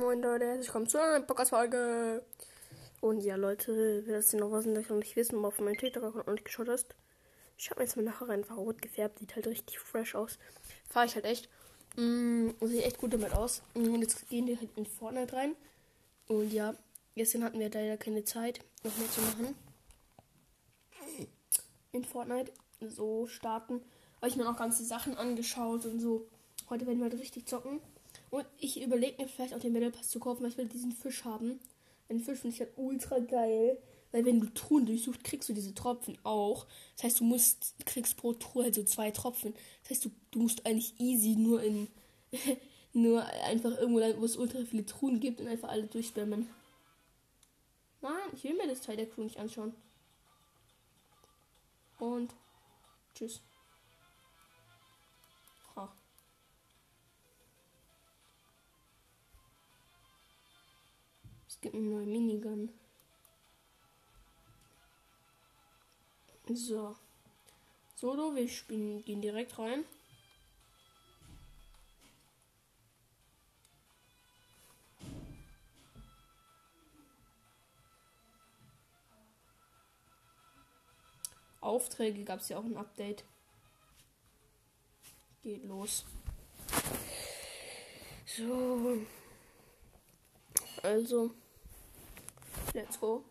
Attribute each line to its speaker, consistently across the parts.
Speaker 1: Moin Leute, herzlich willkommen zu einer Podcast-Folge. Und ja, Leute, wer das noch was noch nicht wissen, mal auf meinen TikTok-Account noch nicht geschaut hast, ich habe jetzt mal nachher einfach rot gefärbt, sieht halt richtig fresh aus. Fahre ich halt echt. Mm, sieht echt gut damit aus. Und jetzt gehen wir halt in Fortnite rein. Und ja, gestern hatten wir leider keine Zeit, noch mehr zu machen. In Fortnite so starten. Habe ich mir noch ganze Sachen angeschaut und so. Heute werden wir halt richtig zocken. Und ich überlege mir vielleicht auch den Battle Pass zu kaufen, weil ich will diesen Fisch haben. Den Fisch finde ich halt ultra geil. Weil wenn du Truhen durchsuchst, kriegst du diese Tropfen auch. Das heißt, du musst, kriegst pro Truhe halt so zwei Tropfen. Das heißt, du, du musst eigentlich easy nur in, nur einfach irgendwo, wo es ultra viele Truhen gibt und einfach alle durchspammen. Nein, ich will mir das Teil der Crew nicht anschauen. Und tschüss. Gibt eine neue Minigun. So. Solo, wir spielen, gehen direkt rein. Aufträge gab es ja auch ein Update. Geht los. So. Also. Let's go.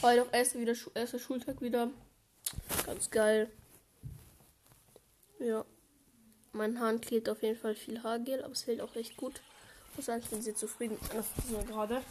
Speaker 1: Heute auch erster, wieder, erster Schultag wieder. Ganz geil. Ja. Mein Hand klebt auf jeden Fall viel Haargel, aber es hält auch echt gut. Ich muss sagen, ich bin sehr zufrieden mit meiner Frisur gerade.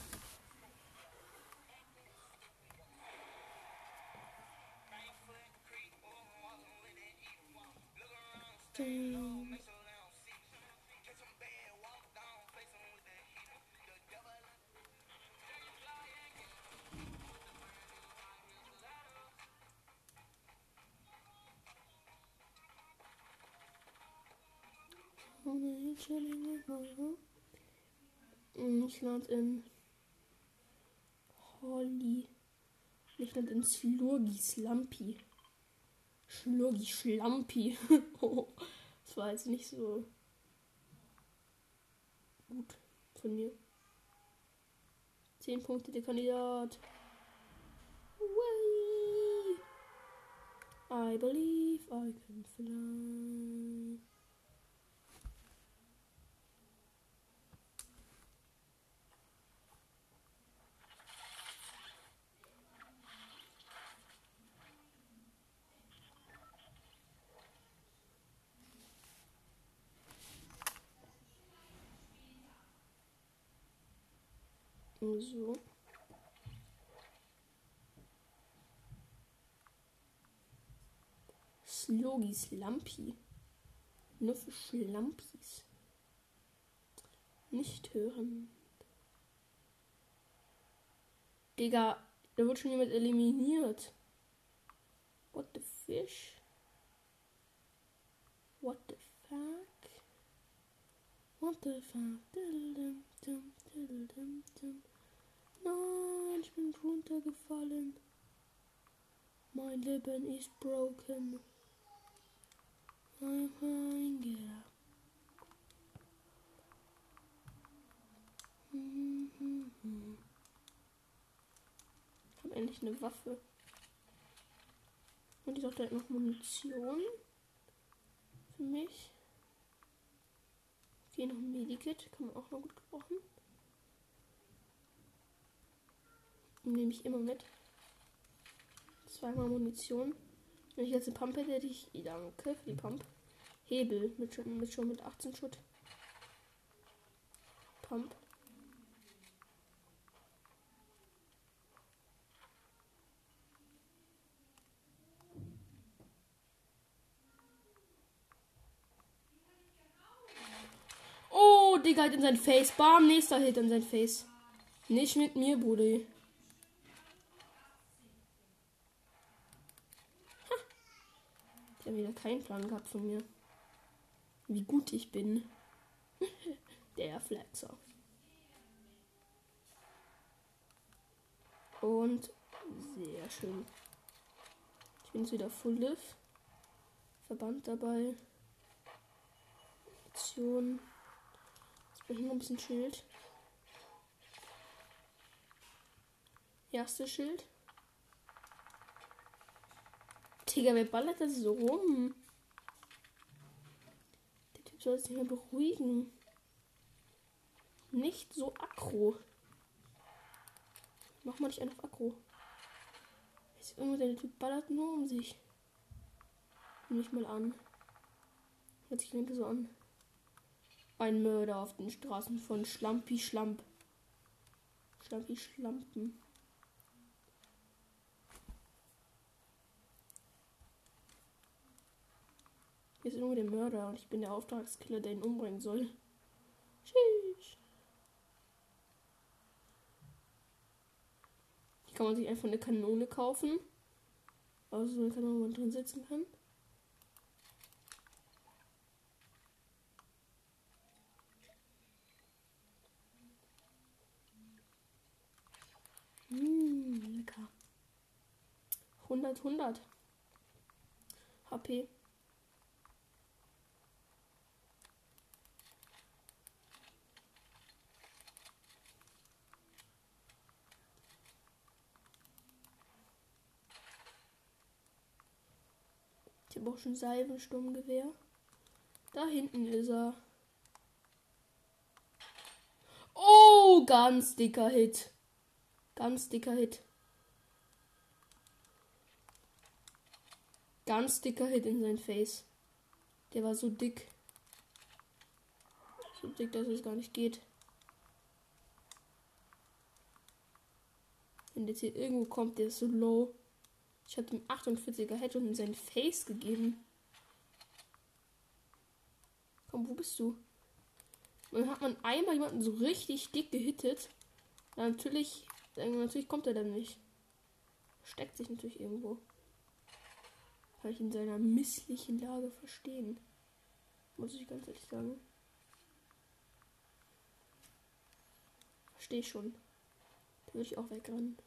Speaker 1: Ich lande in Holly. Ich lande in Slurgi Slampi. Schlurgi Schlampi. das war jetzt nicht so gut von mir. Zehn Punkte der Kandidat. Way. I believe I can fly. So. Slogis Lampi. Nur für Schlampis. Nicht hören. Digga, da wird schon jemand eliminiert. What the fish? What the fuck? What the fuck? Nein, ich bin runtergefallen. Mein Leben ist broken. I'm up. Ich habe endlich eine Waffe. Und auch direkt noch Munition. Für mich. Okay, noch ein Medikit. Kann man auch noch gut gebrauchen. Nehme ich immer mit. Zweimal Munition. Wenn ich jetzt eine Pump hätte, hätte ich. Danke für die Pump. Hebel mit schon mit, schon mit 18 Schutt. Pump. Oh, Digga, hat in sein Face. Bam, nächster Hit in sein Face. Nicht mit mir, Bruder. ja wieder keinen Plan gehabt von mir. Wie gut ich bin. Der Flexer. Und sehr schön. Ich bin jetzt wieder Full Live. Verband dabei. Aktion. Jetzt bin ich noch ein bisschen Schild. Erste Schild. Digga, wer ballert das so rum? Der Typ soll sich mal beruhigen. Nicht so aggro. Mach mal nicht einfach aggro. Ist irgendwo der Typ ballert nur um sich. Nimm ich mal an. Hört sich so an. Ein Mörder auf den Straßen von Schlampi Schlamp. Schlampi Schlampen. Ist nur der Mörder und ich bin der Auftragskiller, der ihn umbringen soll. Tschüss. Hier kann man sich einfach eine Kanone kaufen. Also so eine Kanone, wo man drin sitzen kann. Mmh, lecker. 100, 100. HP. Ich habe auch schon Salvensturmgewehr. Da hinten ist er. Oh, ganz dicker Hit. Ganz dicker Hit. Ganz dicker Hit in sein Face. Der war so dick. So dick, dass es gar nicht geht. Wenn jetzt hier irgendwo kommt, der ist so low. Ich habe ihm 48er Headshot in sein Face gegeben. Komm, wo bist du? Dann hat man einmal jemanden so richtig dick gehittet. Dann natürlich natürlich kommt er dann nicht. Steckt sich natürlich irgendwo. Kann ich in seiner misslichen Lage verstehen. Muss ich ganz ehrlich sagen. Verstehe schon. Da würde ich auch wegrennen.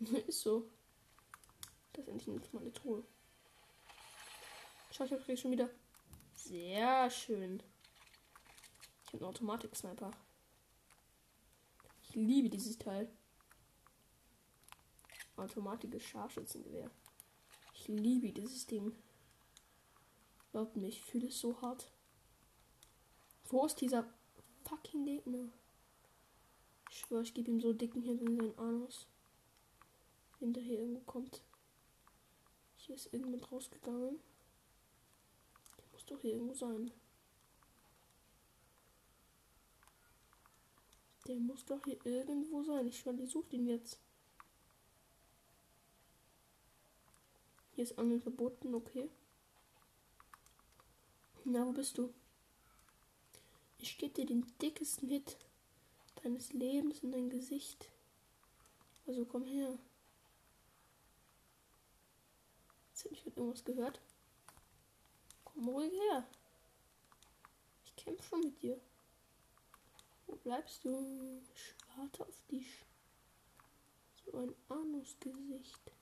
Speaker 1: Ist so. Das ist endlich mal eine Truhe. Schau, ich habe schon wieder. Sehr schön. Ich habe einen Automatik-Sniper. Ich liebe dieses Teil. Automatisches Scharfschützengewehr. Ich liebe dieses Ding. Glaubt mir, ich fühle es so hart. Wo ist dieser fucking Gegner? Ich schwöre, ich gebe ihm so dicken Hit in seinen Anus. Wenn der hier irgendwo kommt. Hier ist irgendjemand rausgegangen. Der muss doch hier irgendwo sein. Der muss doch hier irgendwo sein. Ich schwöre, ich suche den jetzt. Hier ist Angeln verboten, okay. Na, wo bist du? Ich gebe dir den dickesten Hit deines Lebens in dein Gesicht. Also komm her. Jetzt habe ich irgendwas gehört. Komm ruhig her. Ich kämpfe schon mit dir. Wo bleibst du? Ich warte auf dich. So ein Anusgesicht.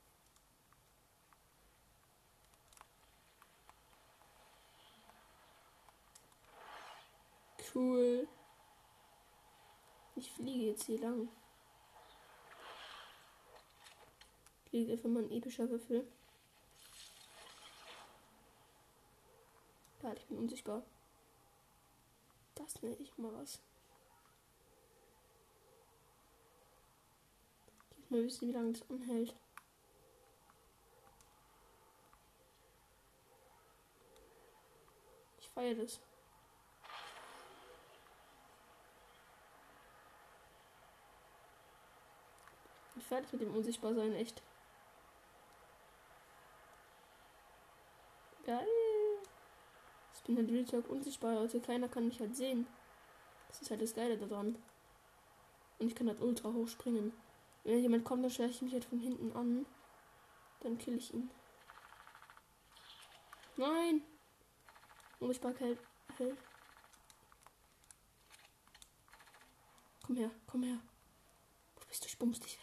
Speaker 1: Cool. Ich fliege jetzt hier lang. Fliege einfach mal ein epischer Würfel. Da, ich bin unsichtbar. Das nenne ich mal was. Mal wissen, wie lange das anhält. Ich feiere das. Ich fertig mit dem Unsichtbarsein, echt. Geil. Bin halt Real Talk unsichtbar, also keiner kann mich halt sehen. Das ist halt das Geile daran. Und ich kann halt ultra hoch springen. Wenn jemand kommt, dann schleiche ich mich halt von hinten an. Dann kill ich ihn. Nein! Unsichtbarkeit hält. Komm her, komm her. Wo bist du? Ich bums dich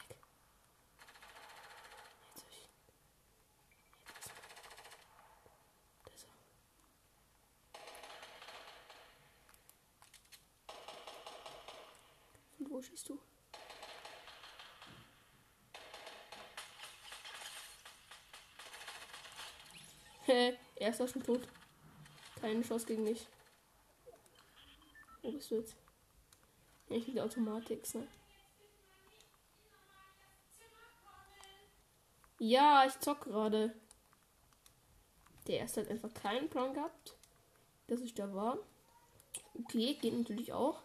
Speaker 1: wo schießt du? Hä, er ist auch schon tot. Keine Chance gegen mich. Wo bist du jetzt? Ja, ich liege Automatik, ne? Ja, ich zock gerade. Der erste hat einfach keinen Plan gehabt. dass ich da war. Okay, geht natürlich auch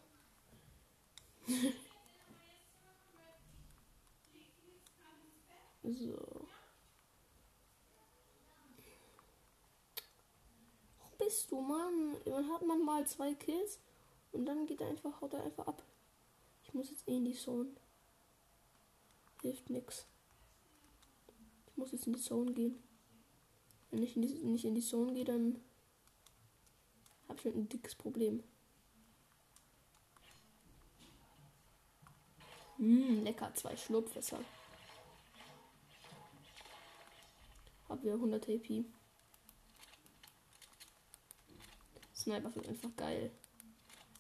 Speaker 1: so. Wo bist du, Mann? Dann hat man mal zwei Kills und dann geht er einfach, haut er einfach ab. Ich muss jetzt eh in die Zone. Hilft nix. Ich muss jetzt in die Zone gehen. Wenn ich nicht in die Zone gehe, dann habe ich ein dickes Problem. Mmm, lecker, zwei Schlupfwässer. Hab wieder 100 AP. Sniper wird einfach geil.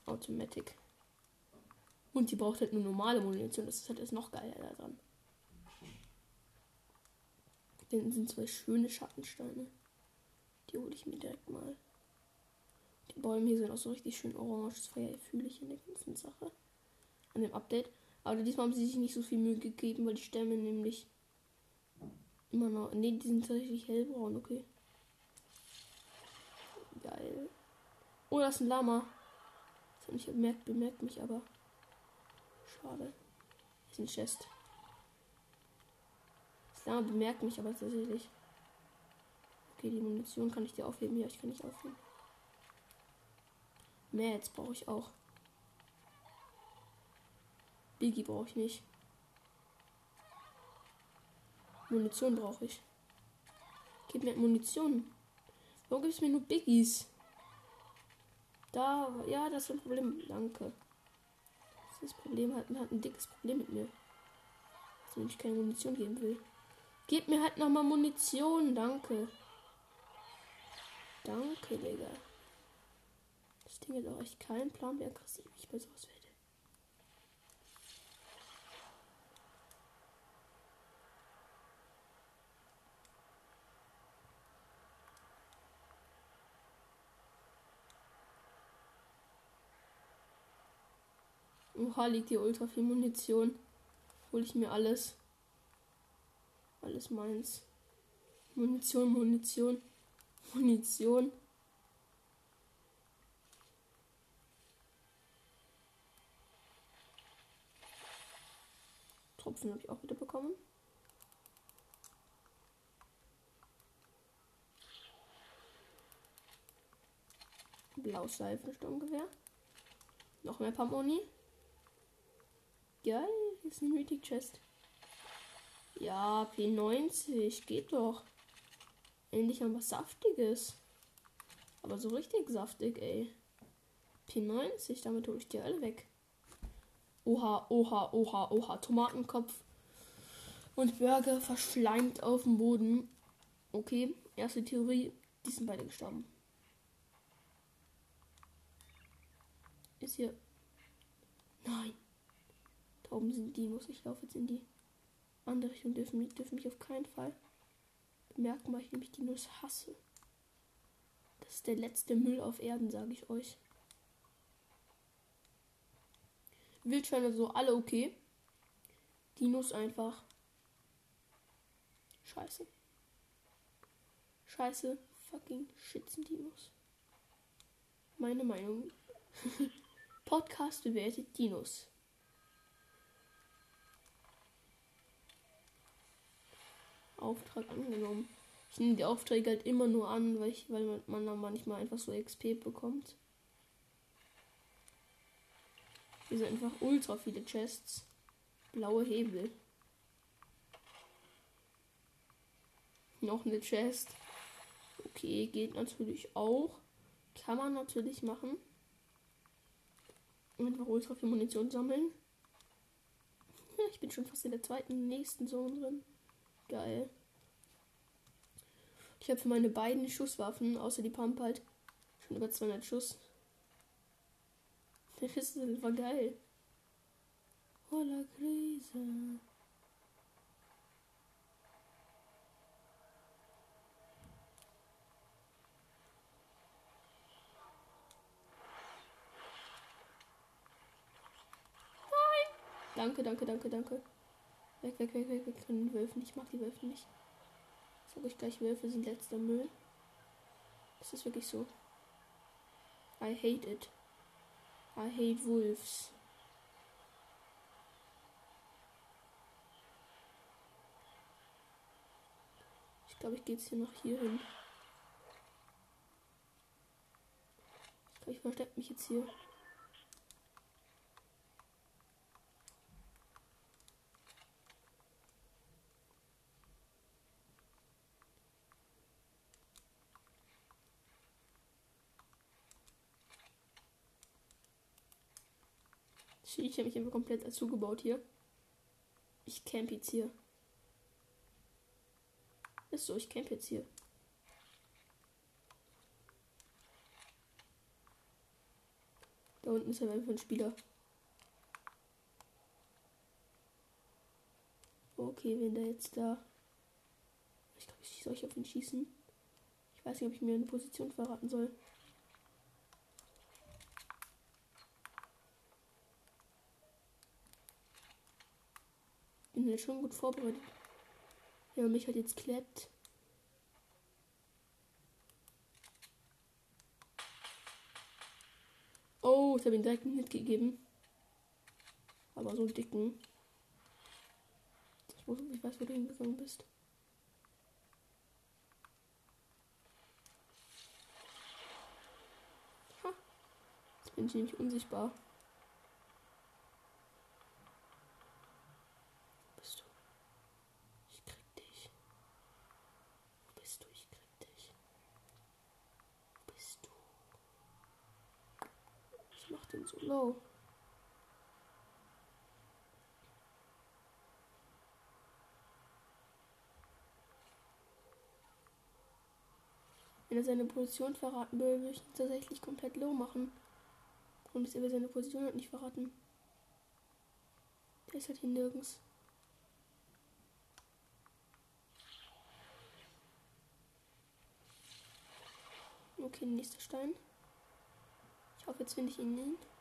Speaker 1: Automatic. Und die braucht halt nur normale Munition. Das ist halt das noch geiler daran. Dann sind zwei schöne Schattensteine. Die hole ich mir direkt mal. Die Bäume hier sind auch so richtig schön orange. Das fühle ich in der ganzen Sache. An dem Update. Aber diesmal haben sie sich nicht so viel Mühe gegeben, weil die Stämme nämlich immer noch. Ne, die sind tatsächlich hellbraun, okay. Geil. Oh, das ist ein Lama. Das hat nicht bemerkt, bemerkt mich aber. Schade. Das ist ein Chest. Das Lama bemerkt mich aber tatsächlich. Okay, die Munition kann ich dir aufheben. Ja, ich kann nicht aufheben. Mehr jetzt brauche ich auch. Biggie brauche ich nicht. Munition brauche ich. Gib mir Munition. Warum gibt es mir nur Biggies? Da, ja, das ist ein Problem. Danke. Das Problem, hat, hat ein dickes Problem mit mir. Dass mir nicht keine Munition geben will. Gib mir halt nochmal Munition, danke. Danke, Digga. Das Ding hat auch echt keinen Plan, wie aggressiv ich bei sowas werde. Oha, liegt hier ultra viel Munition. Hol ich mir alles. Alles meins. Munition, Munition, Munition. Tropfen habe ich auch wieder bekommen. Blaues Seifensturmgewehr. Noch mehr Pamoni. Hier ist eine Mythic Chest. Ja, P90, geht doch. Endlich mal was Saftiges. Aber so richtig saftig, ey. P90, damit hole ich die alle weg. Oha, oha, oha, oha. Tomatenkopf und Burger verschleimt auf dem Boden. Okay, erste Theorie. Die sind beide gestorben. Ist hier. Nein. Da oben sind Dinos. Ich laufe jetzt in die andere Richtung. Dürfen, dürfen mich auf keinen Fall bemerken, weil ich nämlich Dinos hasse. Das ist der letzte Müll auf Erden, sage ich euch. Wildschweine so alle okay. Dinos einfach. Scheiße. Scheiße. Fucking Schützen Dinos. Meine Meinung. Podcast bewertet Dinos. Auftrag angenommen. Ich nehme die Aufträge halt immer nur an, weil, ich, weil man, dann manchmal einfach so XP bekommt. Hier sind einfach ultra viele Chests. Blaue Hebel. Noch eine Chest. Okay, geht natürlich auch. Kann man natürlich machen. Einfach ultra viel Munition sammeln. Ja, ich bin schon fast in der zweiten, nächsten Zone drin. Geil. Ich habe für meine beiden Schusswaffen, außer die Pump halt, schon über 200 Schuss. Das ist einfach geil. Holla Krise. Danke, danke, danke, danke. Weg, weg, weg, weg, weg von den Wölfen. Ich mag die Wölfe nicht. Sag ich gleich, Wölfe sind letzter Müll. Das ist wirklich so. I hate it. I hate wolves. Ich glaube, ich gehe jetzt hier noch hier hin. Ich glaube, ich verstecke mich jetzt hier. Ich habe mich einfach komplett dazu gebaut hier. Ich camp jetzt hier. Ist so, ich camp jetzt hier. Da unten ist ja einfach ein Spieler. Okay, wenn der jetzt da. Ich glaube, ich soll ich auf ihn schießen. Ich weiß nicht, ob ich mir eine Position verraten soll. Bin jetzt schon gut vorbereitet. Ja, mich hat jetzt klappt. Oh, ich habe ihn direkt mitgegeben. Aber so einen dicken. Ich weiß, wo du hingegangen bist. Ha. Jetzt bin ich nämlich unsichtbar. Wenn er seine Position verraten will, würde ich ihn tatsächlich komplett low machen. Und ist er seine Position hat nicht verraten. Der ist halt hier nirgends. Okay, nächster Stein. Ich hoffe, jetzt finde ich ihn nicht.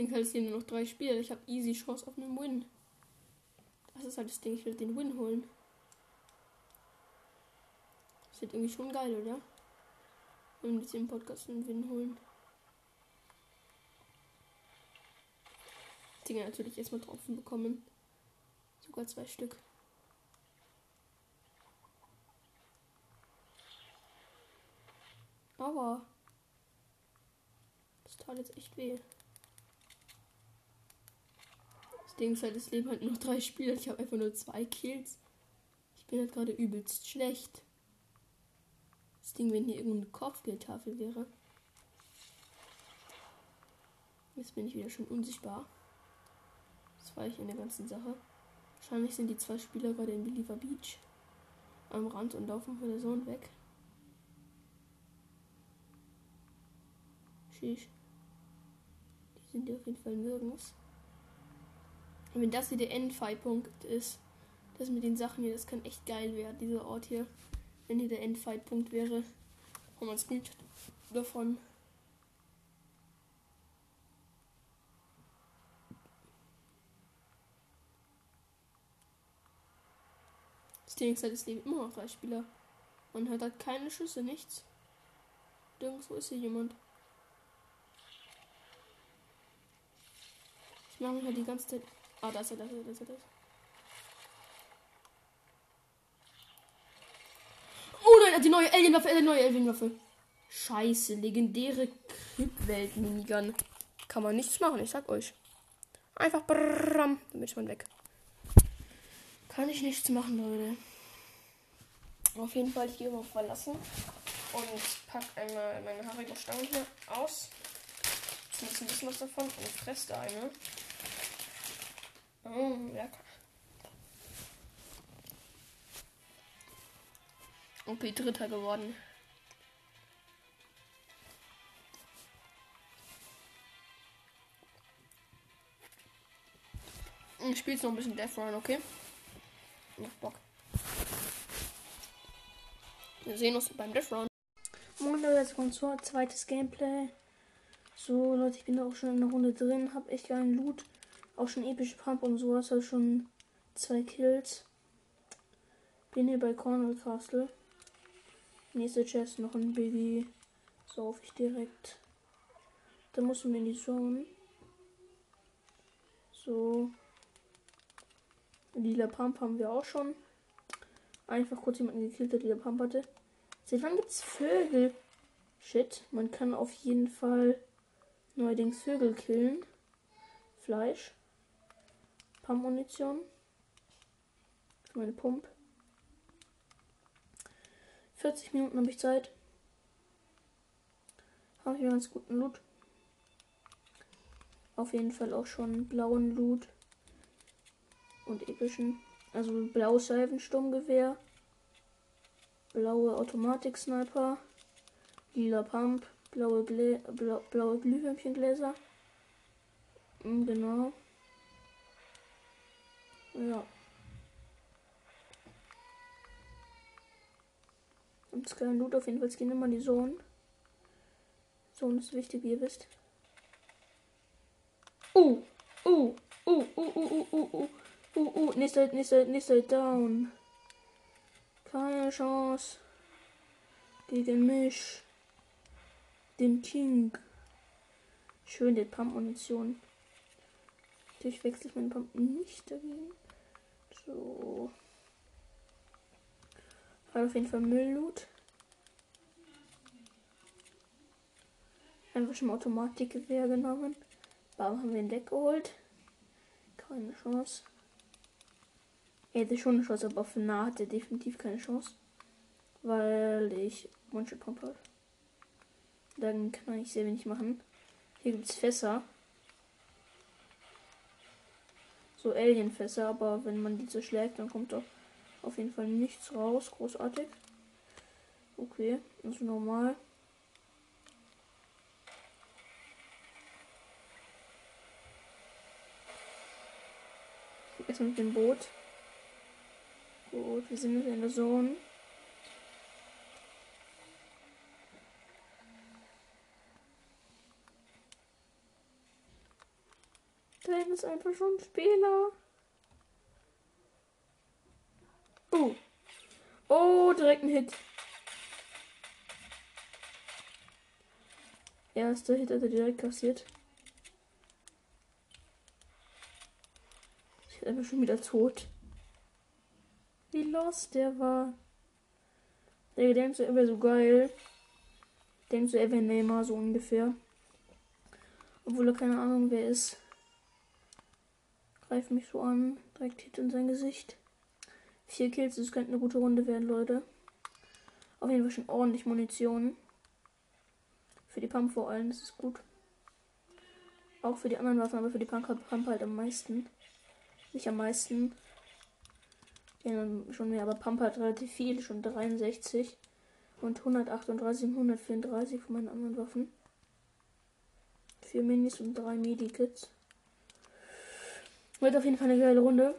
Speaker 1: Denke halt, sind nur noch drei Spiele. Ich habe easy Chance auf einen Win. Das ist halt das Ding, ich will den Win holen. Das wird irgendwie schon geil, oder? Wenn wir jetzt im Podcast einen Win holen. Dinger natürlich erstmal drauf bekommen. Sogar zwei Stück. Aber das tat jetzt echt weh. Ding ist halt, es leben halt nur drei Spieler. Ich habe einfach nur zwei Kills. Ich bin halt gerade übelst schlecht. Das Ding, wenn hier irgendeine Kopfgeldtafel wäre. Jetzt bin ich wieder schon unsichtbar. Das war ich in der ganzen Sache. Wahrscheinlich sind die zwei Spieler gerade in Believer Beach am Rand und laufen von der Zone weg. Sheesh. Die sind ja auf jeden Fall nirgends. Und wenn das hier der Endfight-Punkt ist, das mit den Sachen hier, das kann echt geil werden, dieser Ort hier. Wenn hier der Endfight-Punkt wäre. Haben wir ein Screenshot davon. Das Ding ist halt, leben immer noch drei Spieler. Man hört halt keine Schüsse, nichts. Nirgendwo ist hier jemand. Ich mache mich halt die ganze Zeit Ah, da ist er, da ist er, da ist er. Oh nein, er hat die neue Alienwaffe, er hat die neue Alienwaffe. Scheiße, legendäre Kryptwelt-Minigun. Kann man nichts machen, ich sag euch. Einfach bram, dann ist man weg. Kann ich nichts machen, Leute. Auf jeden Fall, ich gehe mal verlassen und pack einmal meine haarige Stange hier aus. Jetzt ein bisschen was davon und fress da eine. Mm, lecker. OP Dritter geworden. Ich spiele jetzt noch ein bisschen Death Run, okay? Ich hab Bock. Wir sehen uns beim Death Run. Moin Leute, jetzt kommt zur zweites Gameplay. So Leute, ich bin da auch schon in der Runde drin, hab echt geilen Loot. Auch schon epische Pump und sowas, also schon zwei Kills. Bin hier bei Cornwall Castle. Nächste Chest noch ein Biggie. Sauf ich direkt. Da muss man in die Zone. So. Lila Pump haben wir auch schon. Einfach kurz jemanden gekillt, der lila Pump hatte. Seit wann gibt's Vögel? Shit, man kann auf jeden Fall neuerdings Vögel killen. Fleisch. Pump-Munition. Meine Pump. 40 Minuten habe ich Zeit. Habe ich ganz guten Loot. Auf jeden Fall auch schon blauen Loot. Und epischen. Also blaues Seifensturmgewehr. Blaue Automatik-Sniper. Lila Pump. Blaue, Glä blau blaue Glühwürmchengläser. Hm, genau. Ja. Und es kein Loot auf jeden Fall. Es gehen immer die Zone. Zone ist wichtig, wie ihr wisst. Uh, uh, uh, uh, uh, uh, uh, uh, uh, uh, nächster, nächster, nächster down. Keine Chance. Gegen mich. Den King. Schön, die Pump-Munition. Natürlich wechsle ich meinen Pump nicht dagegen. So. Hat auf jeden Fall Müllloot. Einfach schon Automatikgewehr genommen. Warum haben wir ihn weggeholt? Keine Chance. Er hätte schon eine Chance, aber auf nah hat er definitiv keine Chance. Weil ich manche Pump habe. Dann kann ich sehr wenig machen. Hier gibt es Fässer. So Alienfässer, aber wenn man diese schlägt, dann kommt doch auf jeden Fall nichts raus. Großartig. Okay, das ist normal. Jetzt mit dem Boot. Gut, wir sind in der Zone. Da ist einfach schon ein Spieler. Oh. Oh, direkt ein Hit. Erster Hit hat er direkt kassiert. Ich bin einfach schon wieder tot. Wie lost der war. Der denkt so, er wäre so geil. Denkt so, er wäre Neymar so ungefähr. Obwohl er keine Ahnung wer ist. Greift mich so an. Direkt Hit in sein Gesicht. Vier Kills, das könnte eine gute Runde werden, Leute. Auf jeden Fall schon ordentlich Munition. Für die Pump vor allem, das ist gut. Auch für die anderen Waffen, aber für die Pump, Pump halt am meisten. Nicht am meisten. Ja, schon mehr, aber Pump hat relativ viel, schon 63 und 138 und 134 von meinen anderen Waffen. Vier Minis und drei Medikits. Wird auf jeden Fall eine geile Runde.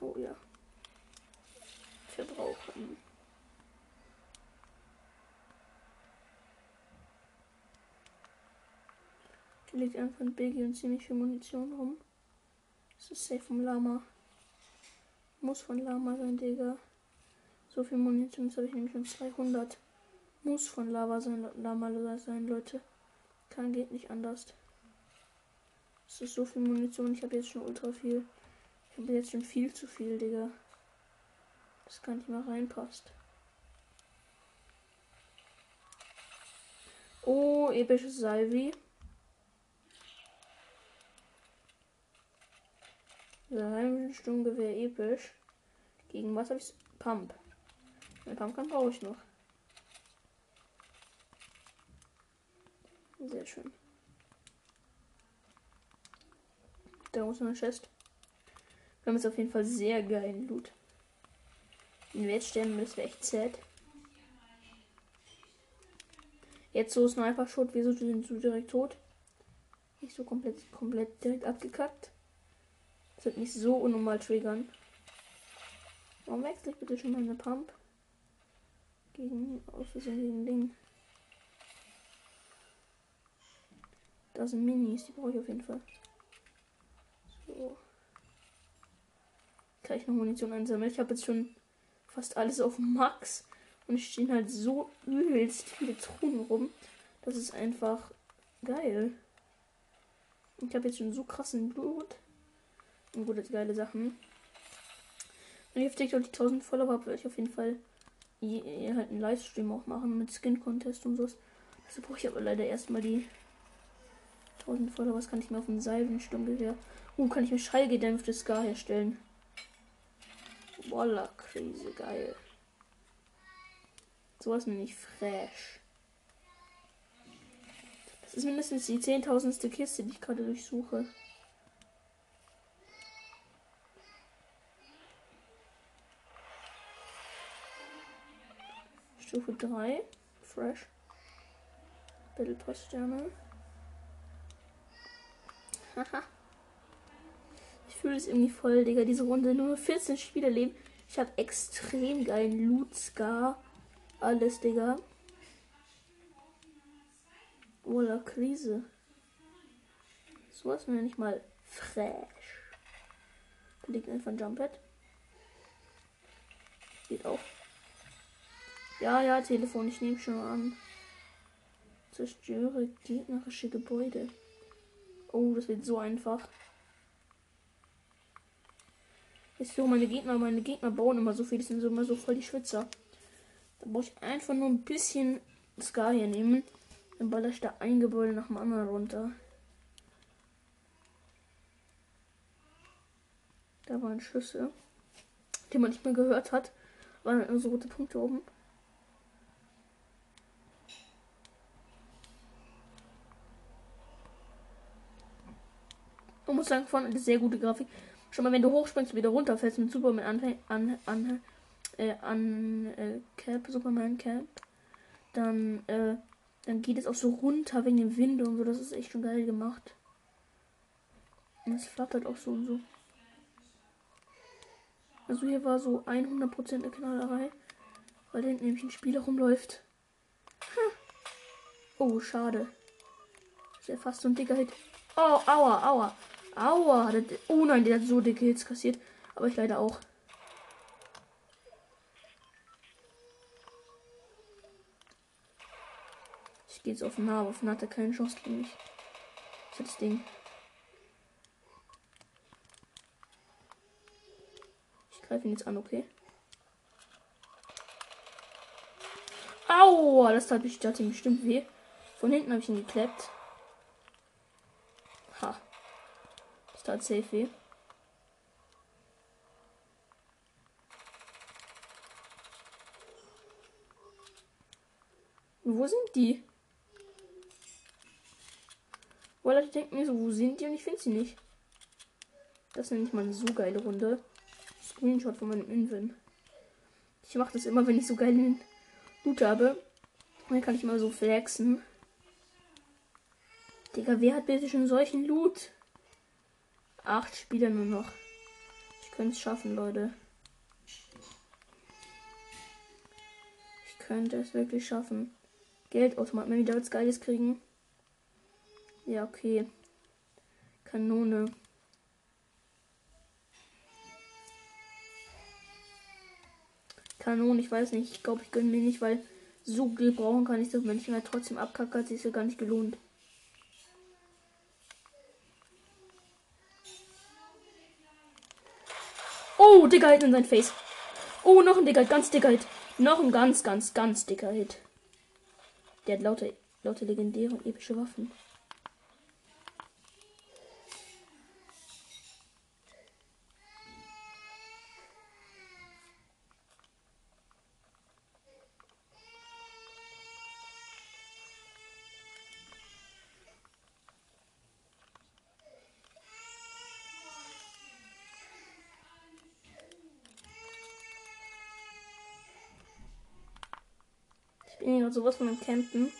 Speaker 1: Oh ja. Verbrauchen. Hier liegt einfach ein Biggie und ziemlich viel Munition rum. Das ist safe vom Lama. Muss von Lama sein, Digga. So viel Munition, habe ich nämlich schon 200. Muss von Lava sein, Lama sein, Leute. Kann, geht nicht anders. Es ist so viel Munition, ich habe jetzt schon ultra viel. Ich habe jetzt schon viel zu viel, Digga. Das gar nicht mal reinpasst. Oh, episches Salvi. Sturmgewehr episch. Gegen was habe ich? Pump. Ein Pumpgun brauche ich noch. Sehr schön. Da muss man Chest. Wir haben jetzt auf jeden Fall sehr geilen Loot. Wenn wir jetzt sterben, das wäre echt sad. Jetzt so Sniper-Shot, wir sind so direkt tot. Nicht so komplett, komplett direkt abgekackt. Das wird mich so unnormal triggern. Warum wechsle ich bitte schon meine Pump? Gegen, aus Versehen Ding. Da sind Minis, die brauche ich auf jeden Fall. So. Kann ich noch Munition einsammeln? Ich habe jetzt schon fast alles auf Max. Und es stehen halt so übelst viele Truhen rum. Das ist einfach geil. Ich habe jetzt schon so krassen Blut. Und gute, geile Sachen. Wenn ich auf TikTok die 1000 Follower habe, werde ich auf jeden Fall je, halt einen Livestream auch machen mit Skin Contest und so. Also brauche ich aber leider erstmal die 1000 Follower. Was kann ich mir auf dem Salvensturmgewehr? Uh, kann ich mir schallgedämpftes Scar herstellen. Voila, Krise, geil. Sowas nenne ich fresh. Das ist mindestens die zehntausendste Kiste, die ich gerade durchsuche. Stufe 3. Fresh. Battle Pass Sterne. Ich fühle es irgendwie voll, Digga. Diese Runde nur 14 Spieler leben. Ich habe extrem geilen Loot, Scar. Alles, Digga. Oder Krise. So was mir nicht mal fresh. Liegt einfach ein Jumppad. Geht auch. Ja, ja, Telefon, ich nehme schon an. Zerstöre gegnerische Gebäude. Oh, das wird so einfach. Ist so, meine Gegner, meine Gegner bauen immer so viel, die sind so immer so voll die Schwitzer. Da brauche ich einfach nur ein bisschen Scar hier nehmen. Dann baller ich da ein Gebäude nach dem anderen runter. Da waren Schüsse, die man nicht mehr gehört hat. Waren nur so rote Punkte oben. Man muss sagen, vorne eine sehr gute Grafik. Schon mal, wenn du hochspringst wieder runterfällst mit Superman an, an, an, äh, an äh, Cap, Superman Cap, dann, äh, dann geht es auch so runter wegen dem Wind und so. Das ist echt schon geil gemacht. Und es flattert auch so und so. Also hier war so 100% eine Knallerei. Weil hinten nämlich ein Spieler rumläuft. Ha. Oh, schade. ist ja fast so ein dicker Hit. Oh, aua, aua. Aua. oh nein, der hat so dicke Hits kassiert. Aber ich leider auch. Ich gehe jetzt auf nah, auf nah hat er keine Chance gegen mich. Ich hab das Ding. Ich greife ihn jetzt an, okay? Aua, das tat, tat ihm bestimmt weh. Von hinten habe ich ihn gekleppt. Das tat safe weh. Wo sind die? Weil ich denke mir so, wo sind die? Und ich finde sie nicht. Das ist nicht mal eine so geile Runde. Screenshot von meinem Inven. Ich mache das immer, wenn ich so geilen Loot habe. Und dann kann ich mal so flexen. Digga, wer hat bitte schon solchen Loot? Acht Spieler nur noch. Ich könnte es schaffen, Leute. Ich könnte es wirklich schaffen. Geldautomat, wenn wir da jetzt Geiles kriegen. Ja, okay. Kanone. Kanone, ich weiß nicht. Ich glaube, ich gönne mir nicht, weil so viel brauchen kann ich das. Wenn ich halt trotzdem abkacke, hat sich ja gar nicht gelohnt. Oh, dicker Hit in sein Face. Oh, noch ein dicker, ganz dicker Hit. Noch ein ganz, ganz, ganz dicker Hit. Der hat lauter, lauter legendäre und epische Waffen. sowas von dem Campen.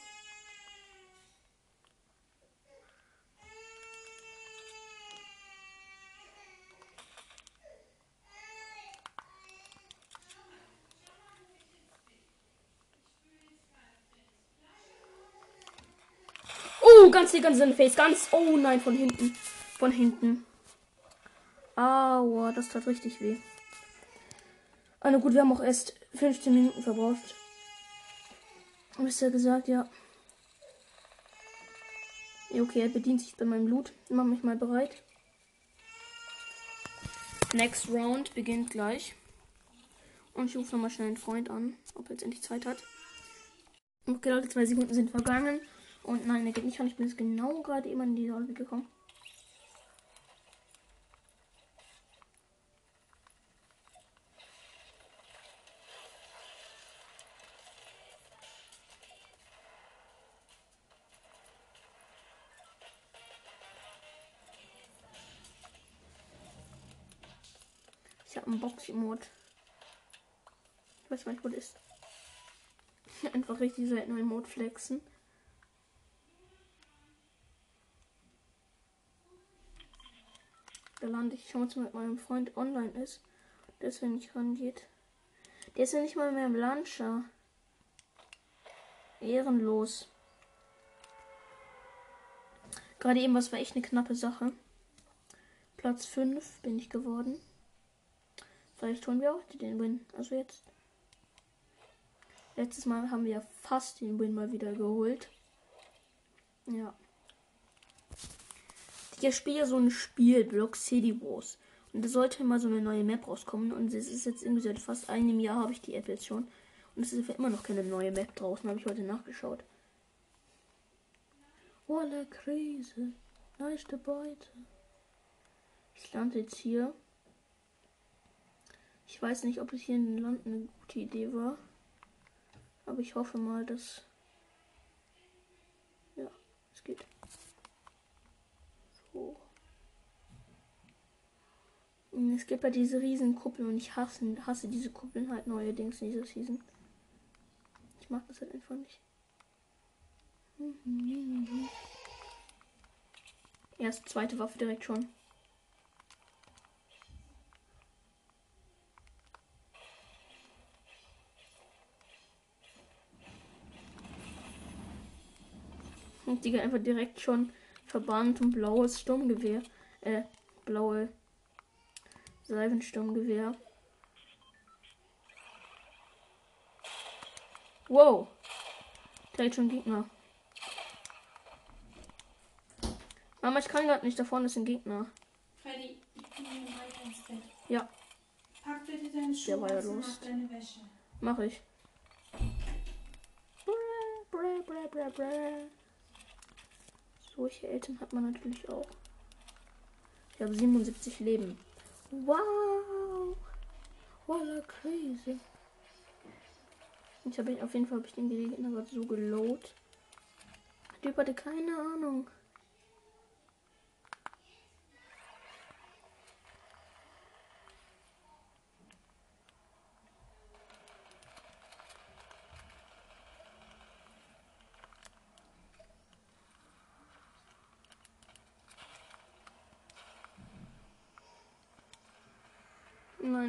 Speaker 1: Oh, ganz, ganz in den Face, ganz. Oh nein, von hinten. Von hinten. Aua, das tat richtig weh. Also gut, wir haben auch erst 15 Minuten verbraucht. Wisst ihr gesagt, ja. ja. Okay, er bedient sich bei meinem. Ich mach mich mal bereit. Next Round beginnt gleich. Und ich rufe nochmal schnell einen Freund an, ob er jetzt endlich Zeit hat. Okay, Leute, zwei Sekunden sind vergangen. Und nein, er geht nicht an. Ich bin jetzt genau gerade eben in die Lobby gekommen. Box-Emote. Ich weiß wo das ist. Einfach richtig selten Emote flexen. Da lande ich. Mal, mit meinem Freund online ist. Deswegen nicht rangeht. Der ist ja nicht mal mehr im Launcher. Ehrenlos. Gerade eben, was war echt eine knappe Sache. Platz 5 bin ich geworden. Vielleicht holen wir auch den Win. Also jetzt. Letztes Mal haben wir fast den Win mal wieder geholt. Ja. Ich spiele so ein Spiel, Block City Wars. Und da sollte mal so eine neue Map rauskommen. Und es ist jetzt irgendwie seit fast einem Jahr habe ich die App jetzt schon. Und es ist immer noch keine neue Map draußen, habe ich heute nachgeschaut. Eine Krise. Leichte Beute. Ich lande jetzt hier. Ich weiß nicht, ob es hier in Land eine gute Idee war. Aber ich hoffe mal, dass. Ja, es geht. So. Es gibt ja diese riesen Kuppeln und ich hasse, hasse diese Kuppeln halt neuerdings in dieser Season. Ich mag das halt einfach nicht. Erst zweite Waffe direkt schon. Und die einfach direkt schon verbannt und blaues Sturmgewehr. Äh, blaue Seifensturmgewehr. Wow. Direkt schon Gegner. Mama, ich kann gerade nicht. Da vorne ist ein Gegner.
Speaker 2: Freddy, ich bin hier weiter ins Bett.
Speaker 1: Ja.
Speaker 2: Pack bitte deine Schuhe
Speaker 1: Der war ja los.
Speaker 2: mach deine Wäsche.
Speaker 1: Mach ich. Brä, brä, brä, brä. Solche Eltern hat man natürlich auch. Ich habe 77 Leben. Wow. Voila crazy. Ich habe auf jeden Fall habe ich den Gegner gerade so geload. Der hatte keine Ahnung.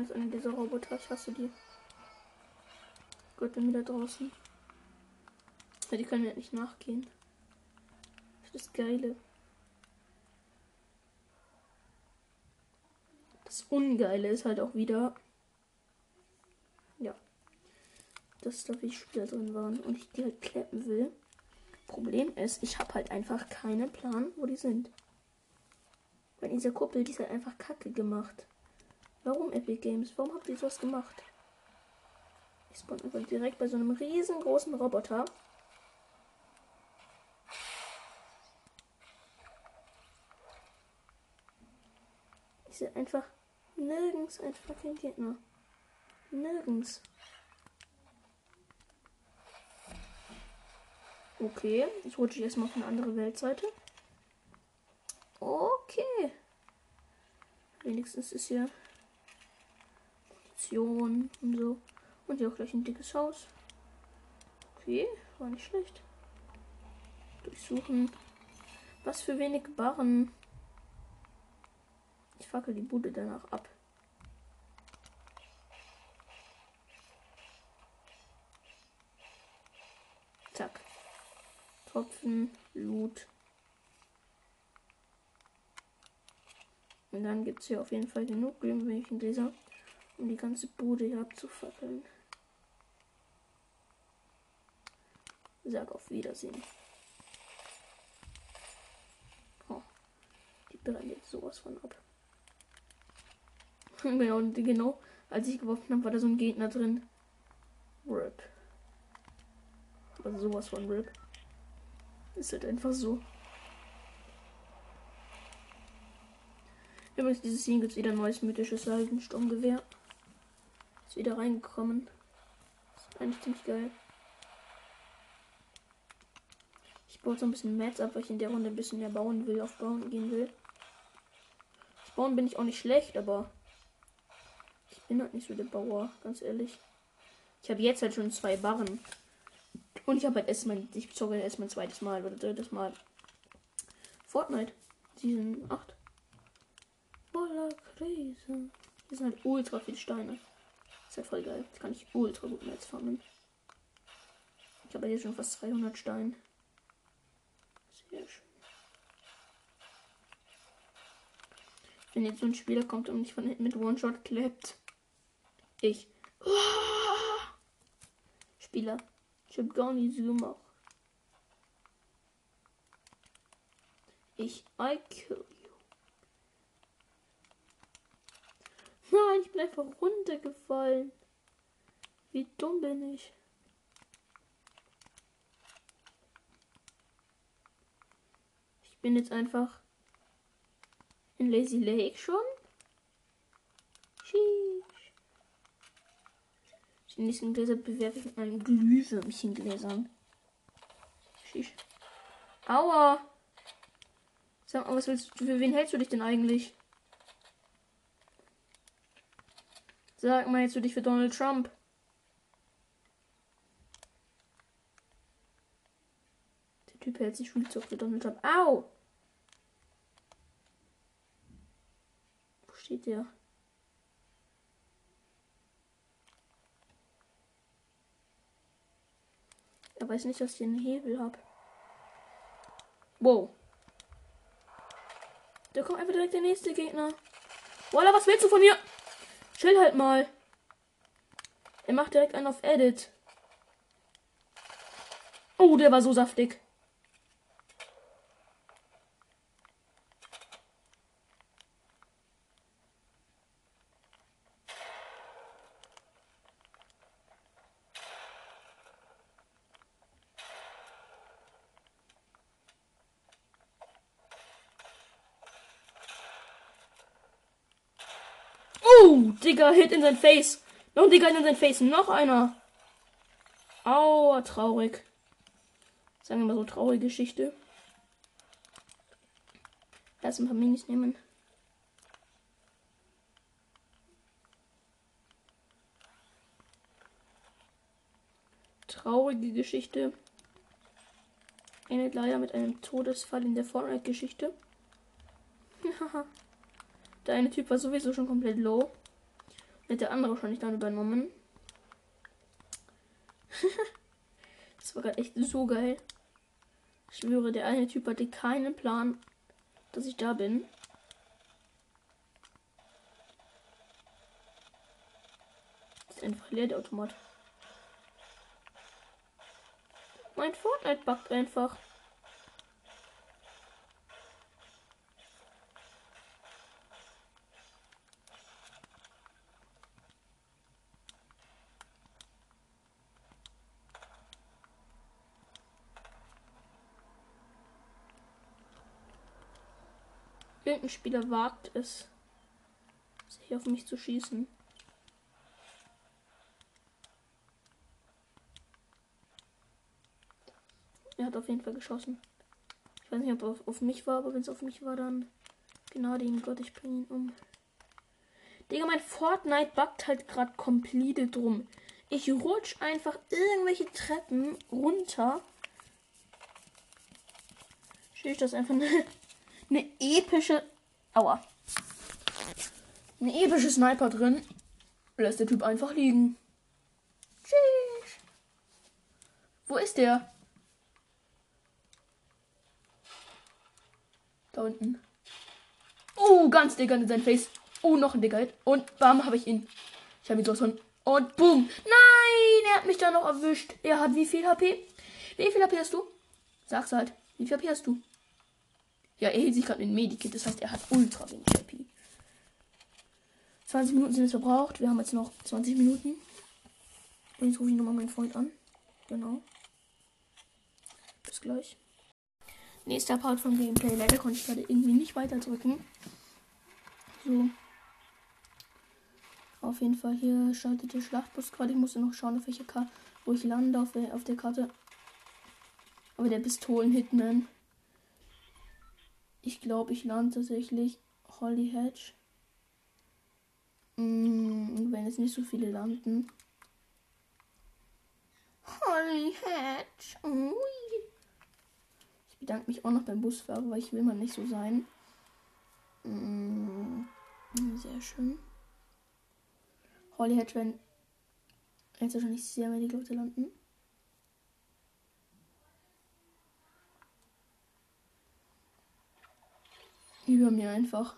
Speaker 1: Ist einer dieser Roboter. Ich hasse die. Gut, bin wieder draußen. Ja, die können mir nicht nachgehen. Das ist das Geile. Das Ungeile ist halt auch wieder. Ja. Dass da wie Spieler drin waren und ich die halt klappen will. Problem ist, ich habe halt einfach keinen Plan, wo die sind. Weil diese Kuppel, die ist halt einfach kacke gemacht. Warum Epic Games? Warum habt ihr sowas gemacht? Ich spawn einfach direkt bei so einem riesengroßen Roboter. Ich sehe einfach nirgends ein fucking Gegner. Nirgends. Okay, jetzt rutsche ich erstmal auf eine andere Weltseite. Okay. Wenigstens ist hier Station und so. Und hier auch gleich ein dickes Haus. Okay, war nicht schlecht. Durchsuchen. Was für wenig Barren. Ich fackel die Bude danach ab. Zack. Tropfen, Loot. Und dann gibt es hier auf jeden Fall genug Glühweinchen-Gläser um die ganze Bude hier abzufackeln. Sag auf Wiedersehen. Oh, die brennt jetzt sowas von ab. genau, und genau, als ich geworfen habe, war da so ein Gegner drin. RIP. Also sowas von RIP. Ist halt einfach so. Übrigens, dieses Scene gibt es wieder ein neues mythisches Salbensturmgewehr. Ist wieder reingekommen. Ist eigentlich ziemlich geil. Ich baue so ein bisschen Mats ab, weil ich in der Runde ein bisschen mehr bauen will, auf Bauen gehen will. Das Bauen bin ich auch nicht schlecht, aber ich bin halt nicht so der Bauer, ganz ehrlich. Ich habe jetzt halt schon zwei Barren. Und ich habe halt erst mein, ich zocke erst mein zweites Mal oder drittes Mal. Fortnite. Season 8. Voller Krise. Hier sind halt ultra viele Steine. Ist halt voll geil. Jetzt kann ich ultra gut Netz farmen. Ich habe hier schon fast 200 Steine. Sehr schön. Wenn jetzt so ein Spieler kommt und mich von hinten mit One-Shot klappt. Ich. Spieler. Ich hab gar nicht so gemacht. Ich I kill Nein, ich bin einfach runtergefallen. Wie dumm bin ich? Ich bin jetzt einfach in Lazy Lake schon. Sheesh. Die nächsten Gläser bewerfe ich mit meinen Glühwürmchengläsern. Sheesh. Aua! Sag mal, was willst du, für wen hältst du dich denn eigentlich? Sag mal, hältst du dich für Donald Trump? Der Typ hält sich Spielzeug für Donald Trump. Au! Wo steht der? Er weiß nicht, dass ich einen Hebel habe. Wow. Da kommt einfach direkt der nächste Gegner. Walla, was willst du von mir? Chill halt mal. Er macht direkt einen auf Edit. Oh, der war so saftig. Oh, Digga, Hit in sein Face. Noch ein Digga in sein Face. Noch einer. Aua, traurig. Sagen wir mal so, traurige Geschichte. Lass ein paar Minis nehmen. Traurige Geschichte. Endet leider mit einem Todesfall in der Fortnite-Geschichte. Der eine Typ war sowieso schon komplett low. Hat der andere schon nicht dann übernommen. das war gerade echt so geil. Ich schwöre, der eine Typ hatte keinen Plan, dass ich da bin. Ist einfach leer, der Automat. Mein Fortnite backt einfach. Irgendein Spieler wagt es, sich auf mich zu schießen. Er hat auf jeden Fall geschossen. Ich weiß nicht, ob er auf, mich war, aber wenn es auf mich war, dann Gnade ihm Gott, ich bringe ihn um. Digga, mein Fortnite backt halt gerade komplett drum. Ich rutsch einfach irgendwelche Treppen runter. Stehe ich das einfach eine, eine epische. Aua. Eine epische Sniper drin. Lässt der Typ einfach liegen. Tschüss. Wo ist der? Da unten. Oh, ganz dicker in sein Face. Oh, noch ein dicker. Und bam, habe ich ihn. Ich habe ihn so. Und boom. Nein, er hat mich da noch erwischt. Er hat wie viel HP? Wie viel HP hast du? Sag's halt. Wie viel HP hast du? Ja, er hielt sich gerade in Medikit. Das heißt, er hat ultra wenig HP. 20 Minuten sind es verbraucht. Wir haben jetzt noch 20 Minuten. Und jetzt rufe ich nochmal meinen Freund an. Genau. Bis gleich. Nächster Part vom Gameplay. Leider konnte ich gerade irgendwie nicht weiter drücken. So. Auf jeden Fall hier schaltet der Schlachtbus gerade. Ich musste noch schauen, auf welche Karte, wo ich lande auf der Karte. Aber der Pistolen-Hitman. Ich glaube, ich lande tatsächlich Holly Hedge. Mm, wenn jetzt nicht so viele landen. Holly Hedge. Ui. Ich bedanke mich auch noch beim Busfahrer, weil ich will mal nicht so sein. Mm, sehr schön. Holly Hedge werden jetzt wahrscheinlich sehr wenig Leute landen. Über mir einfach.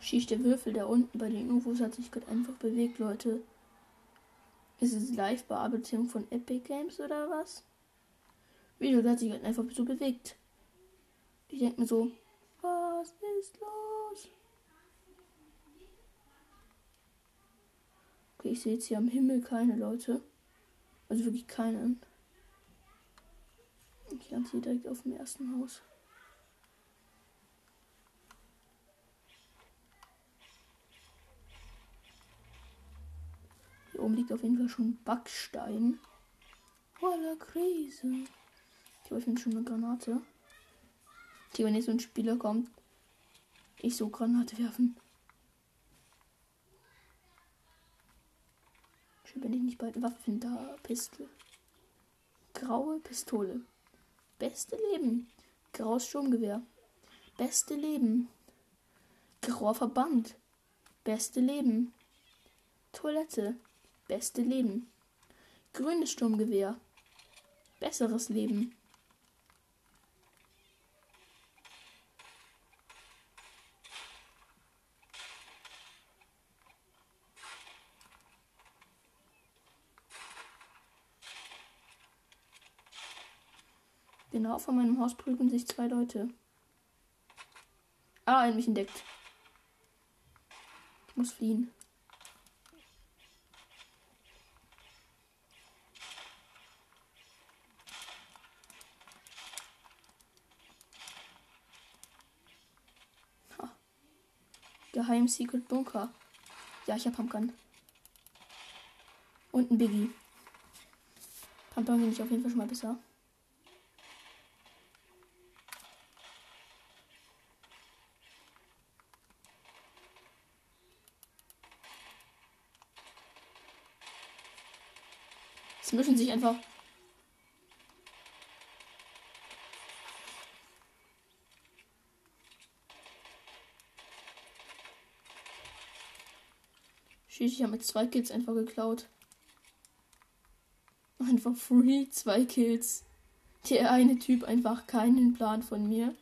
Speaker 1: Schießt der Würfel da unten bei den UFOs hat sich gerade einfach bewegt, Leute. Ist es Live-Bearbeitung von Epic Games oder was? Video hat sich halt einfach so bewegt. Ich denke mir so, was ist los? Okay, ich sehe jetzt hier am Himmel keine Leute. Also wirklich keinen. Ich lande hier direkt auf dem ersten Haus. Hier oben liegt auf jeden Fall schon Backstein. Voller Krise. Ich öffne schon eine Granate. Die, wenn jetzt so ein Spieler kommt, ich so Granate werfen. Bin ich nicht bei Waffen da. Pistole. Graue Pistole. Beste Leben. Graues Sturmgewehr. Beste Leben. Grauer Verband. Beste Leben. Toilette. Beste Leben. Grünes Sturmgewehr. Besseres Leben. Genau vor meinem Haus prügeln sich zwei Leute. Ah, er hat mich entdeckt. Ich muss fliehen. Geheim Secret Bunker. Ja, ich hab Pumpgun. Und ein Biggie. Pumpgun finde ich auf jeden Fall schon mal besser. Es mischen sich einfach. Schieß, ich habe mit zwei Kills einfach geklaut. Einfach free, zwei Kills. Der eine Typ einfach keinen Plan von mir.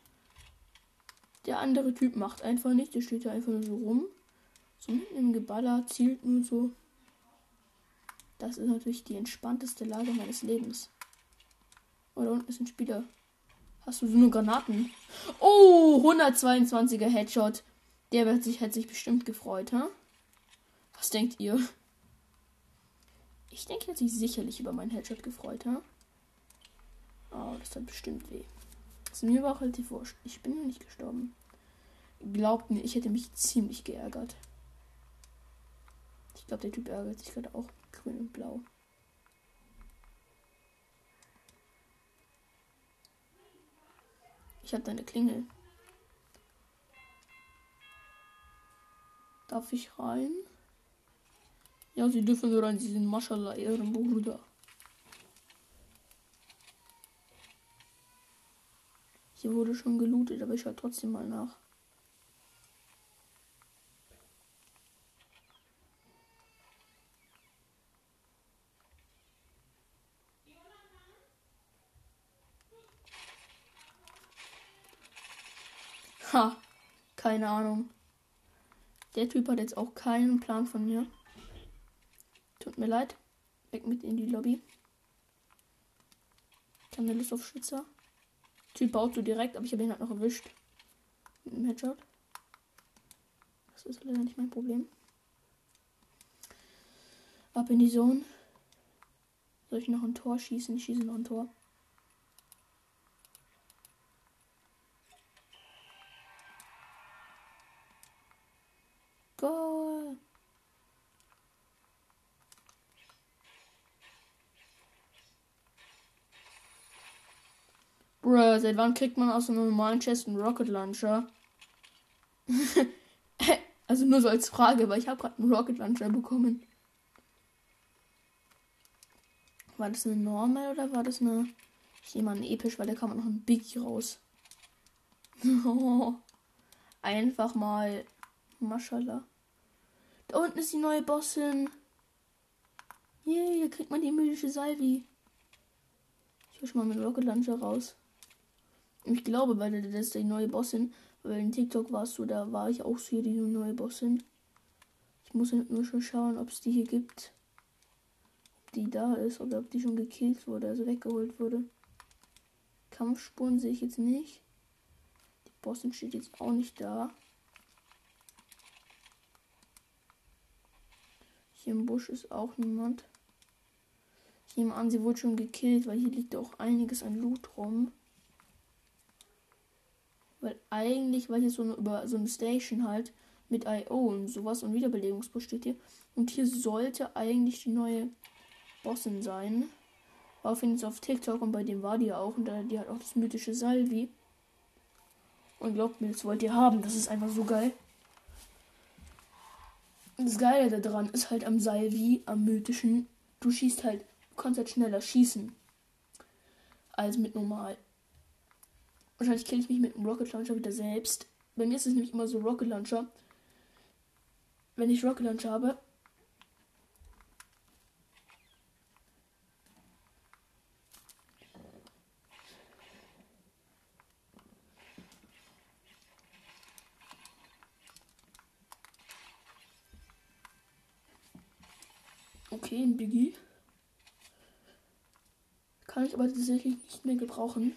Speaker 1: Der andere Typ macht einfach nicht. Der steht da einfach nur so rum. So mitten im Geballer, zielt nur so. Das ist natürlich die entspannteste Lage meines Lebens. Oh, da unten ist ein Spieler. Hast du so nur Granaten? Oh, 122er Headshot. Der wird sich, hätte sich bestimmt gefreut, ha? Was denkt ihr? Ich denke, er hat sich sicherlich über meinen Headshot gefreut, ha? Oh, das hat bestimmt weh. Das ist mir aber auch relativ wurscht. Ich bin nicht gestorben. Glaubt mir, ich hätte mich ziemlich geärgert. Ich glaube, der Typ ärgert sich gerade auch. Grün und Blau. Ich habe deine Klingel. Darf ich rein? Ja, sie dürfen rein. Sie sind Maschallah, Ehrenbruder. Hier wurde schon gelootet, aber ich schaue trotzdem mal nach. Ha, keine Ahnung. Der Typ hat jetzt auch keinen Plan von mir. Tut mir leid. Weg mit in die Lobby. Keine Lust auf Schützer. Typ baut so direkt, aber ich habe ihn halt noch erwischt. Mit einem Headshot. Das ist leider nicht mein Problem. Ab in die Zone. Soll ich noch ein Tor schießen? Ich schieße noch ein Tor. Bruh, seit wann kriegt man aus einem normalen Chest einen Rocket Launcher? also nur so als Frage, weil ich habe gerade einen Rocket Launcher bekommen. War das eine Normal oder war das eine. Ich nehme mal eine episch, weil da kam noch ein Biggie raus. Einfach mal. Maschallah. Da unten ist die neue Bossin. Yay, da kriegt man die mythische Salvi. Ich hol schon mal mit Rocket Launcher raus. Ich glaube, weil das ist die neue Bossin. Weil in TikTok warst du, da war ich auch so hier die neue Bossin. Ich muss nur schon schauen, ob es die hier gibt die da ist oder ob die schon gekillt wurde, also weggeholt wurde. Kampfspuren sehe ich jetzt nicht. Die Bossin steht jetzt auch nicht da. Hier im Busch ist auch niemand. Ich nehme an, sie wurde schon gekillt, weil hier liegt auch einiges an Loot rum. Weil eigentlich war hier so eine, über so eine Station halt mit IO und sowas und Wiederbelebungsbusch steht hier. Und hier sollte eigentlich die neue Bossin sein. War auf jeden Fall auf TikTok und bei dem war die auch. Und die hat auch das mythische Salvi. Und glaubt mir, das wollt ihr haben. Das ist einfach so geil. Das Geile daran ist halt am Salvi, am mythischen. Du schießt halt, du kannst halt schneller schießen. Als mit normal. Wahrscheinlich kill ich mich mit dem Rocket Launcher wieder selbst. Bei mir ist es nämlich immer so Rocket Launcher. Wenn ich Rocket Launcher habe, Okay, ein Biggie. Kann ich aber tatsächlich nicht mehr gebrauchen.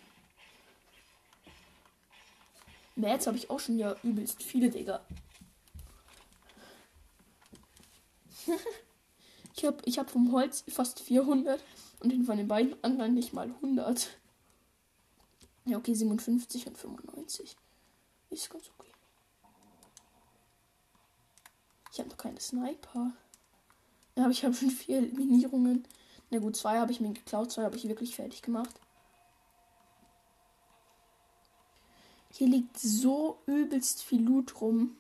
Speaker 1: März habe ich auch schon ja übelst viele, Digga. ich habe ich hab vom Holz fast 400 und von den beiden anderen nicht mal 100. Ja, okay, 57 und 95. Ist ganz okay. Ich habe noch keine Sniper. Ja, aber ich habe schon vier Eliminierungen. Na gut, zwei habe ich mir geklaut, zwei habe ich wirklich fertig gemacht. Hier liegt so übelst viel Loot rum.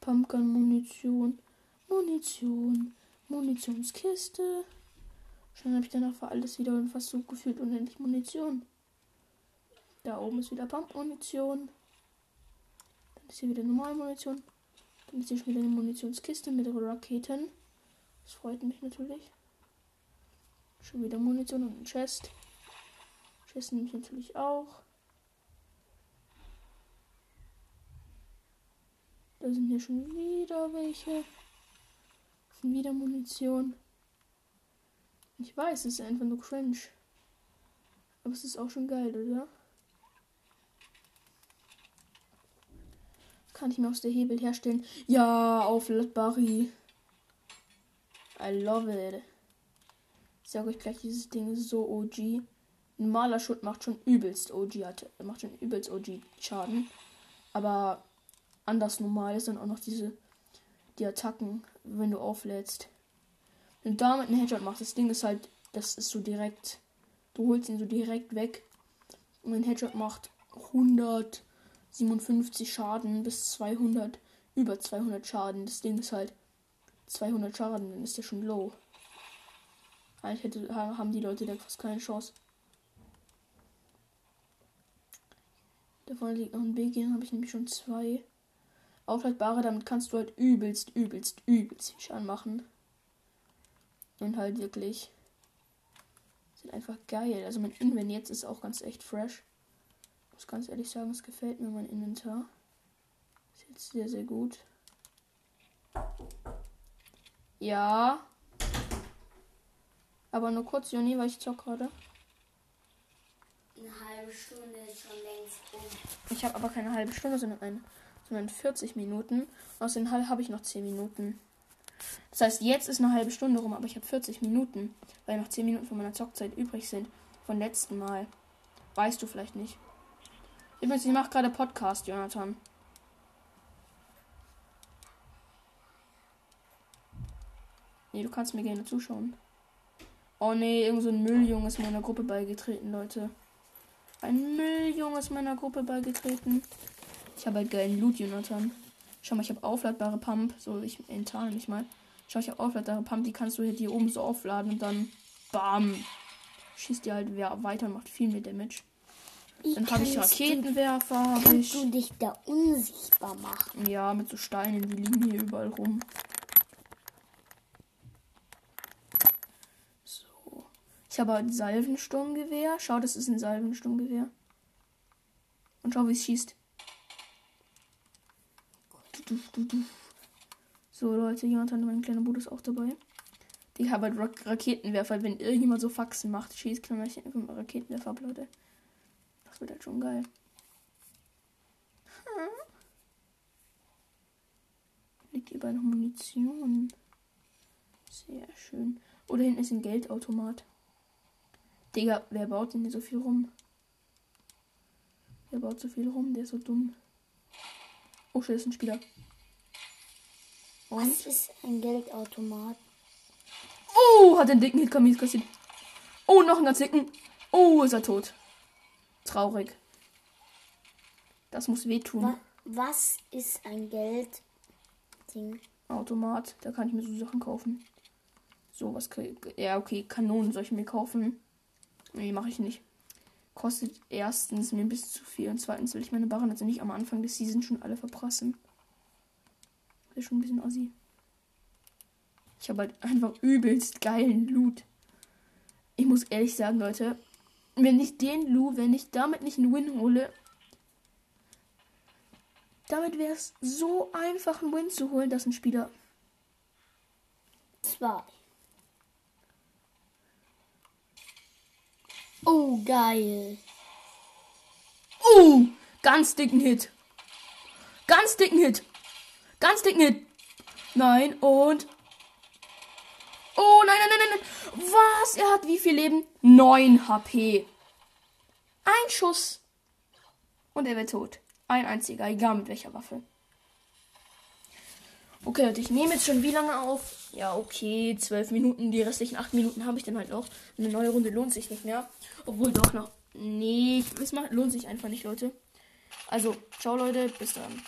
Speaker 1: Pumpgun-Munition, Munition, Munitionskiste. Schon habe ich danach für alles wieder und fast so gefühlt unendlich Munition. Da oben ist wieder Pump-Munition. Dann ist hier wieder normale Munition. Dann ist hier schon wieder eine Munitionskiste mit Raketen. Das freut mich natürlich. Schon wieder Munition und ein Chest. Chest nehme ich natürlich auch. Da sind hier schon wieder welche. Wieder Munition. Ich weiß, es ist einfach nur cringe. Aber es ist auch schon geil, oder? Kann ich mir aus der Hebel herstellen? Ja, aufladbari. I love it. Ich sage euch gleich, dieses Ding ist so OG. Normaler Schutt macht schon übelst OG, hat, macht schon übelst OG Schaden. Aber anders normal ist dann auch noch diese, die Attacken, wenn du auflädst. Wenn du damit einen Headshot machst, das Ding ist halt, das ist so direkt, du holst ihn so direkt weg. Und ein Headshot macht 100, 57 Schaden bis 200, über 200 Schaden. Das Ding ist halt 200 Schaden, dann ist der schon low. Eigentlich hätte, haben die Leute da fast keine Chance. Da vorne liegt noch ein dann habe ich nämlich schon zwei. Aufhaltbare, damit kannst du halt übelst, übelst, übelst viel Schaden machen. Und halt wirklich Sind einfach geil. Also mein Inventar jetzt ist auch ganz echt fresh. Muss ganz ehrlich sagen, es gefällt mir mein Inventar. Ist jetzt sehr, sehr gut. Ja. Aber nur kurz, Juni, weil ich zock gerade.
Speaker 3: Eine halbe Stunde ist schon längst um.
Speaker 1: Ich habe aber keine halbe Stunde, sondern, eine, sondern 40 Minuten. Aus den Hall habe ich noch 10 Minuten. Das heißt, jetzt ist eine halbe Stunde rum, aber ich habe 40 Minuten, weil noch 10 Minuten von meiner Zockzeit übrig sind. Von letzten Mal. Weißt du vielleicht nicht. Übrigens, ich mache gerade Podcast, Jonathan. Nee, du kannst mir gerne zuschauen. Oh nee, irgend so ein Mülljunge ist meiner Gruppe beigetreten, Leute. Ein Mülljunge ist meiner Gruppe beigetreten. Ich habe halt geilen Loot, Jonathan. Schau mal, ich habe aufladbare Pump. So, ich enttarne mich mal. Schau, ich habe aufladbare Pump. Die kannst du hier, hier oben so aufladen und dann BAM. Schießt die halt wer- weiter und macht viel mehr Damage. Dann habe ich Raketenwerfer. Hab
Speaker 3: Kannst
Speaker 1: ich.
Speaker 3: du dich da unsichtbar machen?
Speaker 1: Ja, mit so Steinen, die liegen hier überall rum. So. Ich habe ein Salvensturmgewehr. Schau, das ist ein Salvensturmgewehr. Und schau, wie es schießt. So, Leute, Jonathan, mein kleiner Bruder ist auch dabei. Ich habe halt Ra Raketenwerfer. Wenn irgendjemand so Faxen macht, schießt, kann mal Raketenwerfer ab, Leute. Das wird halt schon geil. Liegt überall noch Munition. Sehr schön. Oder hinten ist ein Geldautomat. Digga, wer baut denn hier so viel rum? Wer baut so viel rum? Der ist so dumm. Oh, shit, ist ein Spieler. Und?
Speaker 3: Was ist ein Geldautomat?
Speaker 1: Oh, hat den dicken Hit kassiert. Oh, noch einen ganz dicken. Oh, ist er tot. Traurig. Das muss wehtun.
Speaker 3: Wa was ist ein Geldding?
Speaker 1: Automat. Da kann ich mir so Sachen kaufen. So, was kann ich, Ja, okay, Kanonen soll ich mir kaufen. Nee, mache ich nicht. Kostet erstens mir bis zu viel und zweitens will ich meine Barren also nicht am Anfang des Season schon alle verprassen. Das ist schon ein bisschen assi. Ich habe halt einfach übelst geilen Loot. Ich muss ehrlich sagen, Leute, wenn ich den Loot, wenn ich damit nicht einen Win hole, damit wäre es so einfach, einen Win zu holen, dass ein Spieler
Speaker 3: Zwei. Oh, geil.
Speaker 1: Oh, ganz dicken Hit. Ganz dicken Hit. Ganz dicken Hit. Nein, und. Oh, nein, nein, nein, nein. Was? Er hat wie viel Leben? 9 HP. Ein Schuss. Und er wird tot. Ein einziger, egal mit welcher Waffe. Okay, Leute, ich nehme jetzt schon wie lange auf? Ja, okay, 12 Minuten. Die restlichen 8 Minuten habe ich dann halt noch. Eine neue Runde lohnt sich nicht mehr. Obwohl doch noch. Nee, es lohnt sich einfach nicht, Leute. Also, ciao, Leute. Bis dann.